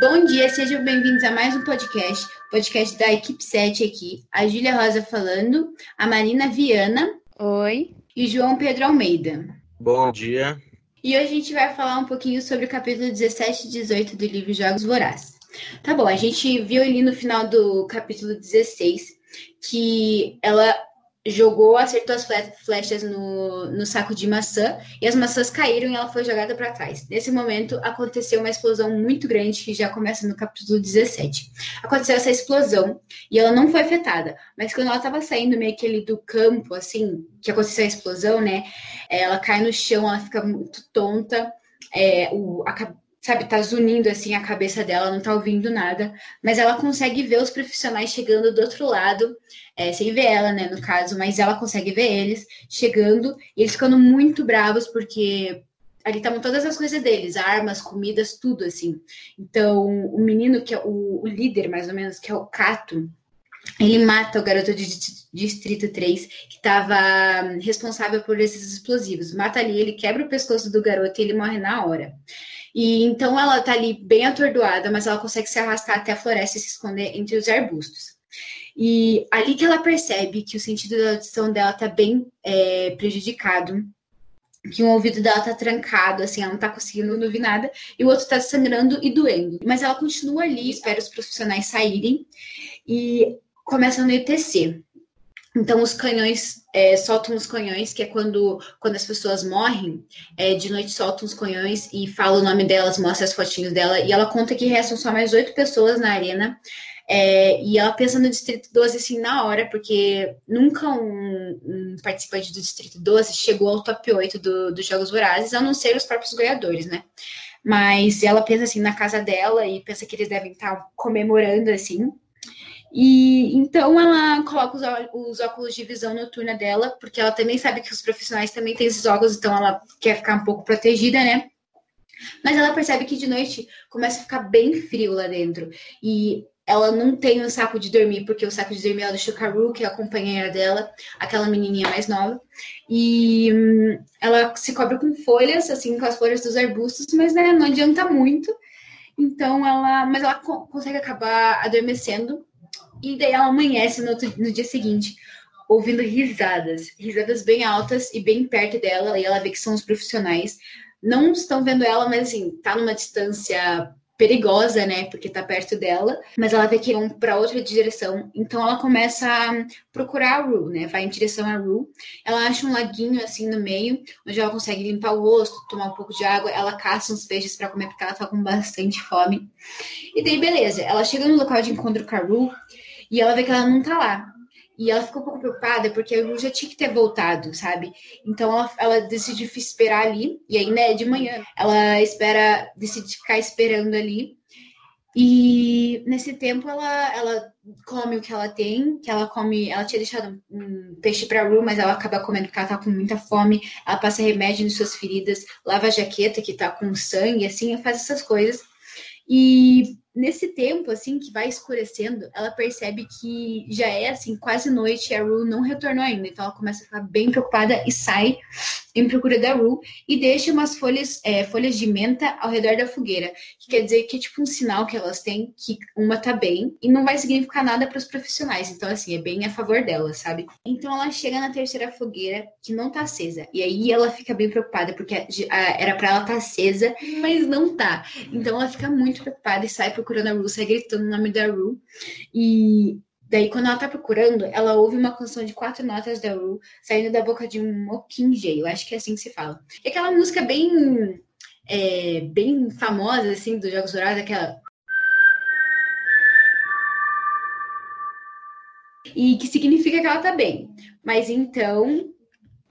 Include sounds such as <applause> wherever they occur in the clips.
Bom dia, sejam bem-vindos a mais um podcast, podcast da equipe 7 aqui. A Júlia Rosa falando, a Marina Viana. Oi. E João Pedro Almeida. Bom dia. E hoje a gente vai falar um pouquinho sobre o capítulo 17 e 18 do livro Jogos Vorazes. Tá bom, a gente viu ali no final do capítulo 16 que ela jogou, acertou as flechas no, no saco de maçã e as maçãs caíram e ela foi jogada para trás. Nesse momento aconteceu uma explosão muito grande que já começa no capítulo 17. Aconteceu essa explosão e ela não foi afetada, mas quando ela estava saindo meio que ali do campo, assim, que aconteceu a explosão, né? Ela cai no chão, ela fica muito tonta. É, o, a, sabe, tá zunindo assim a cabeça dela, não tá ouvindo nada, mas ela consegue ver os profissionais chegando do outro lado, é, sem ver ela, né, no caso, mas ela consegue ver eles chegando e eles ficando muito bravos porque ali estavam todas as coisas deles, armas, comidas, tudo assim. Então, o menino que é o, o líder, mais ou menos, que é o Cato, ele mata o garoto de Distrito 3, que estava responsável por esses explosivos. Mata ali, ele quebra o pescoço do garoto e ele morre na hora. E então ela tá ali bem atordoada, mas ela consegue se arrastar até a floresta e se esconder entre os arbustos. E ali que ela percebe que o sentido da audição dela tá bem é, prejudicado, que um ouvido dela tá trancado, assim, ela não tá conseguindo ouvir nada, e o outro tá sangrando e doendo. Mas ela continua ali, espera os profissionais saírem e começa a anoitecer. Então, os canhões é, soltam os canhões, que é quando, quando as pessoas morrem, é, de noite soltam os canhões e fala o nome delas, mostra as fotinhos dela, e ela conta que restam só mais oito pessoas na arena. É, e ela pensa no Distrito 12 assim na hora, porque nunca um, um participante do Distrito 12 chegou ao top 8 do, dos Jogos Vorazes, a não ser os próprios ganhadores, né? Mas ela pensa assim na casa dela e pensa que eles devem estar comemorando assim. E então ela coloca os, os, óculos de visão noturna dela, porque ela também sabe que os profissionais também têm esses óculos, então ela quer ficar um pouco protegida, né? Mas ela percebe que de noite começa a ficar bem frio lá dentro. E ela não tem um saco de dormir, porque o saco de dormir ela deixou Karu, que é a companheira dela, aquela menininha mais nova. E hum, ela se cobre com folhas, assim, com as folhas dos arbustos, mas né, não adianta muito. Então ela, mas ela co consegue acabar adormecendo e daí ela amanhece no, no dia seguinte, ouvindo risadas, risadas bem altas e bem perto dela, e ela vê que são os profissionais. Não estão vendo ela, mas assim, tá numa distância perigosa, né? Porque tá perto dela, mas ela vê que vão para outra direção. Então ela começa a procurar a Ru, né? Vai em direção a Ru. Ela acha um laguinho assim no meio, onde ela consegue limpar o rosto, tomar um pouco de água. Ela caça uns peixes para comer porque ela tá com bastante fome. E daí beleza, ela chega no local de encontro com a Ru e ela vê que ela não tá lá. E ela ficou um pouco preocupada porque a Ru já tinha que ter voltado, sabe? Então ela, ela decide esperar ali, e ainda é de manhã. Ela espera, decide ficar esperando ali. E nesse tempo ela, ela come o que ela tem, que ela come, ela tinha deixado um peixe para Ru, mas ela acaba comendo porque ela tá com muita fome. Ela passa remédio nas suas feridas, lava a jaqueta que tá com sangue, assim, faz essas coisas. E nesse tempo, assim, que vai escurecendo, ela percebe que já é, assim, quase noite e a Ru não retornou ainda. Então ela começa a ficar bem preocupada e sai em procura da Ru e deixa umas folhas, é, folhas de menta ao redor da fogueira, que quer dizer que é tipo um sinal que elas têm que uma tá bem e não vai significar nada para os profissionais. Então, assim, é bem a favor dela, sabe? Então ela chega na terceira fogueira que não tá acesa. E aí ela fica bem preocupada, porque era para ela estar tá acesa, mas não tá. Então ela fica muito preocupada e sai procurando a Ru, sai gritando o nome da Ru. E Daí, quando ela tá procurando, ela ouve uma canção de quatro notas da Ru saindo da boca de um Mockingjay, eu acho que é assim que se fala. E aquela música bem, é, bem famosa, assim, dos Jogos Dourados, aquela... E que significa que ela tá bem. Mas então,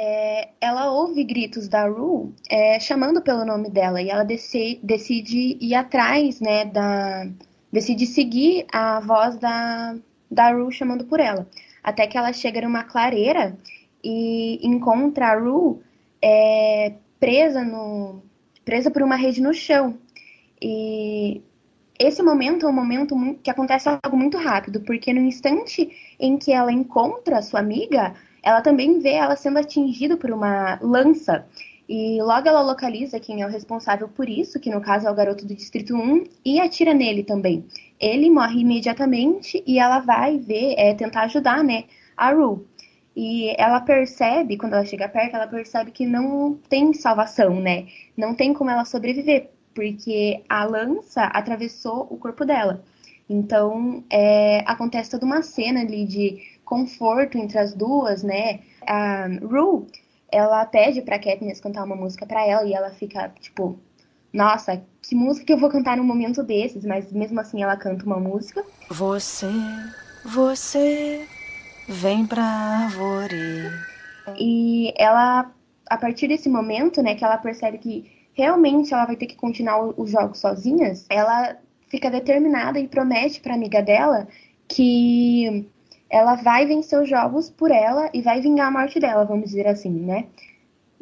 é, ela ouve gritos da Ru é, chamando pelo nome dela e ela decide, ir atrás, né, da, decide seguir a voz da, da Ru chamando por ela. Até que ela chega numa clareira e encontra a Ru é, presa, no, presa por uma rede no chão. E esse momento é um momento que acontece algo muito rápido, porque no instante em que ela encontra a sua amiga, ela também vê ela sendo atingida por uma lança. E logo ela localiza quem é o responsável por isso, que no caso é o garoto do Distrito 1, e atira nele também. Ele morre imediatamente e ela vai ver, é, tentar ajudar, né, a Rue. E ela percebe, quando ela chega perto, ela percebe que não tem salvação, né? Não tem como ela sobreviver, porque a lança atravessou o corpo dela. Então, é, acontece toda uma cena ali de conforto entre as duas, né? A Rue ela pede pra Katniss cantar uma música pra ela e ela fica, tipo, nossa, que música que eu vou cantar num momento desses? Mas mesmo assim ela canta uma música. Você, você, vem pra árvore. E ela, a partir desse momento, né, que ela percebe que realmente ela vai ter que continuar os jogos sozinhas, ela fica determinada e promete pra amiga dela que ela vai vencer os jogos por ela e vai vingar a morte dela, vamos dizer assim, né?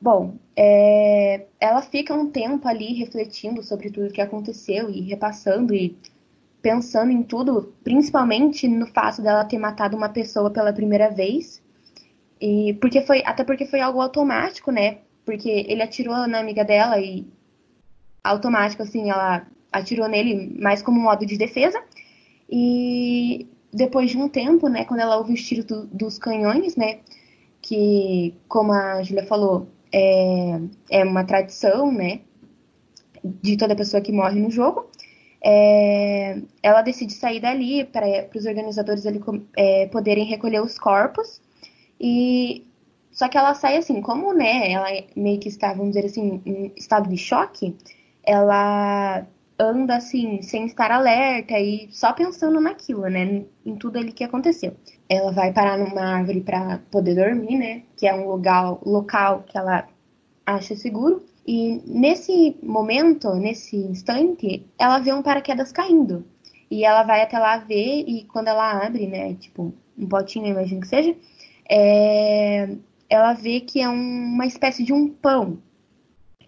Bom, é, ela fica um tempo ali refletindo sobre tudo que aconteceu e repassando e pensando em tudo, principalmente no fato dela ter matado uma pessoa pela primeira vez. E porque foi, até porque foi algo automático, né? Porque ele atirou na amiga dela e automático assim, ela atirou nele mais como um modo de defesa. E depois de um tempo, né, quando ela ouve os tiros do, dos canhões, né, que, como a Julia falou, é, é uma tradição, né, de toda pessoa que morre no jogo, é, ela decide sair dali para os organizadores ali, é, poderem recolher os corpos, e só que ela sai assim, como, né, ela meio que está, vamos dizer assim, em estado de choque, ela anda assim, sem estar alerta e só pensando naquilo, né? Em tudo ali que aconteceu. Ela vai parar numa árvore para poder dormir, né? Que é um lugar, local que ela acha seguro. E nesse momento, nesse instante, ela vê um paraquedas caindo. E ela vai até lá ver, e quando ela abre, né? Tipo, um potinho, imagino que seja, é... ela vê que é uma espécie de um pão.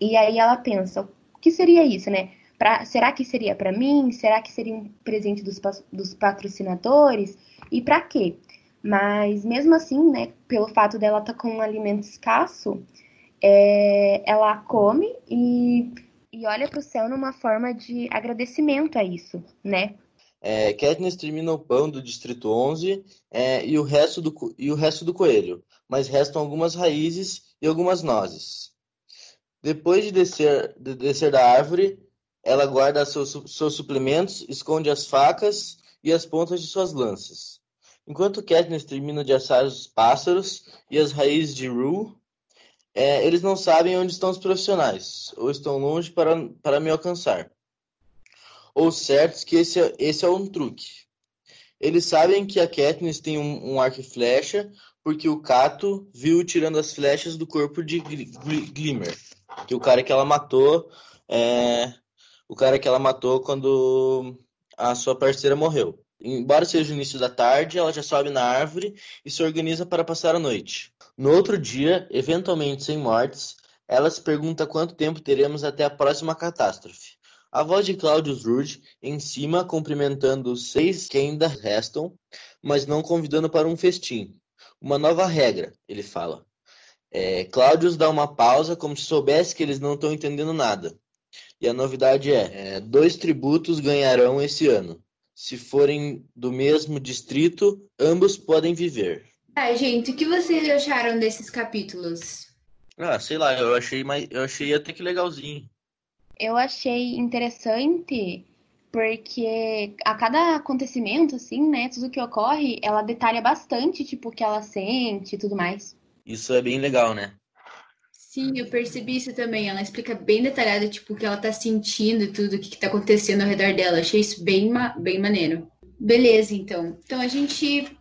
E aí ela pensa, o que seria isso, né? Pra, será que seria para mim? Será que seria um presente dos, dos patrocinadores? E para quê? Mas mesmo assim, né, pelo fato dela estar tá com um alimento escasso, é, ela come e, e olha para o céu numa forma de agradecimento a isso, né? É, Katniss termina o pão do Distrito 11 é, e, o resto do, e o resto do coelho, mas restam algumas raízes e algumas nozes. Depois de descer, de descer da árvore, ela guarda seus, seus suplementos, esconde as facas e as pontas de suas lanças. Enquanto Katniss termina de assar os pássaros e as raízes de Rue, é, eles não sabem onde estão os profissionais, ou estão longe para, para me alcançar. Ou certos que esse, é, esse é um truque. Eles sabem que a Katniss tem um, um arco e flecha, porque o Cato viu tirando as flechas do corpo de Glimmer, que é o cara que ela matou é, o cara que ela matou quando a sua parceira morreu. Embora seja o início da tarde, ela já sobe na árvore e se organiza para passar a noite. No outro dia, eventualmente sem mortes, ela se pergunta quanto tempo teremos até a próxima catástrofe. A voz de Claudius Rude em cima, cumprimentando os seis que ainda restam, mas não convidando para um festim. Uma nova regra, ele fala. É, Claudius dá uma pausa, como se soubesse que eles não estão entendendo nada. E a novidade é, é, dois tributos ganharão esse ano. Se forem do mesmo distrito, ambos podem viver. Ah, gente, o que vocês acharam desses capítulos? Ah, sei lá, eu achei mais, eu achei até que legalzinho. Eu achei interessante porque a cada acontecimento, assim, né, tudo que ocorre, ela detalha bastante, tipo, o que ela sente e tudo mais. Isso é bem legal, né? Sim, eu percebi isso também. Ela explica bem detalhada, tipo, o que ela tá sentindo e tudo, o que, que tá acontecendo ao redor dela. Achei isso bem, bem maneiro. Beleza, então. Então a gente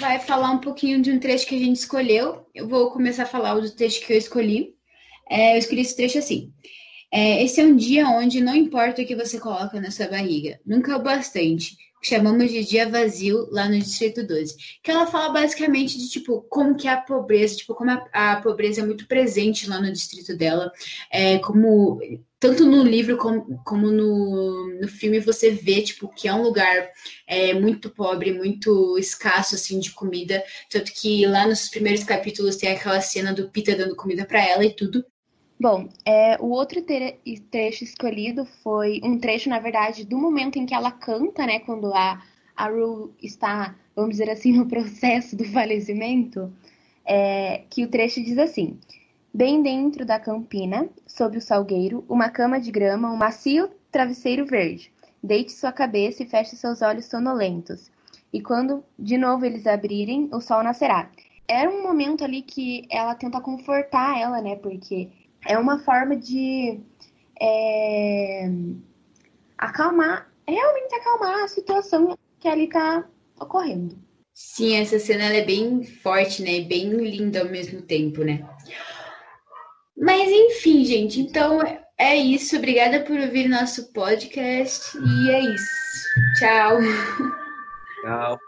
vai falar um pouquinho de um trecho que a gente escolheu. Eu vou começar a falar do trecho que eu escolhi. É, eu escolhi esse trecho assim. É, esse é um dia onde não importa o que você coloca na sua barriga, nunca é o bastante chamamos de dia vazio lá no Distrito 12. Que ela fala basicamente de tipo como que a pobreza, tipo como a, a pobreza é muito presente lá no distrito dela, é, como tanto no livro como, como no, no filme você vê tipo que é um lugar é, muito pobre, muito escasso assim de comida, tanto que lá nos primeiros capítulos tem aquela cena do Peter dando comida para ela e tudo. Bom, é, o outro trecho escolhido foi um trecho, na verdade, do momento em que ela canta, né? Quando a, a Rue está, vamos dizer assim, <laughs> no processo do falecimento. É, que o trecho diz assim: Bem dentro da campina, sob o salgueiro, uma cama de grama, um macio travesseiro verde. Deite sua cabeça e feche seus olhos sonolentos. E quando de novo eles abrirem, o sol nascerá. Era um momento ali que ela tenta confortar ela, né? Porque é uma forma de é, acalmar, realmente acalmar a situação que ali tá ocorrendo. Sim, essa cena é bem forte, né? Bem linda ao mesmo tempo, né? Mas enfim, gente, então é isso. Obrigada por ouvir nosso podcast. E é isso. Tchau. Tchau.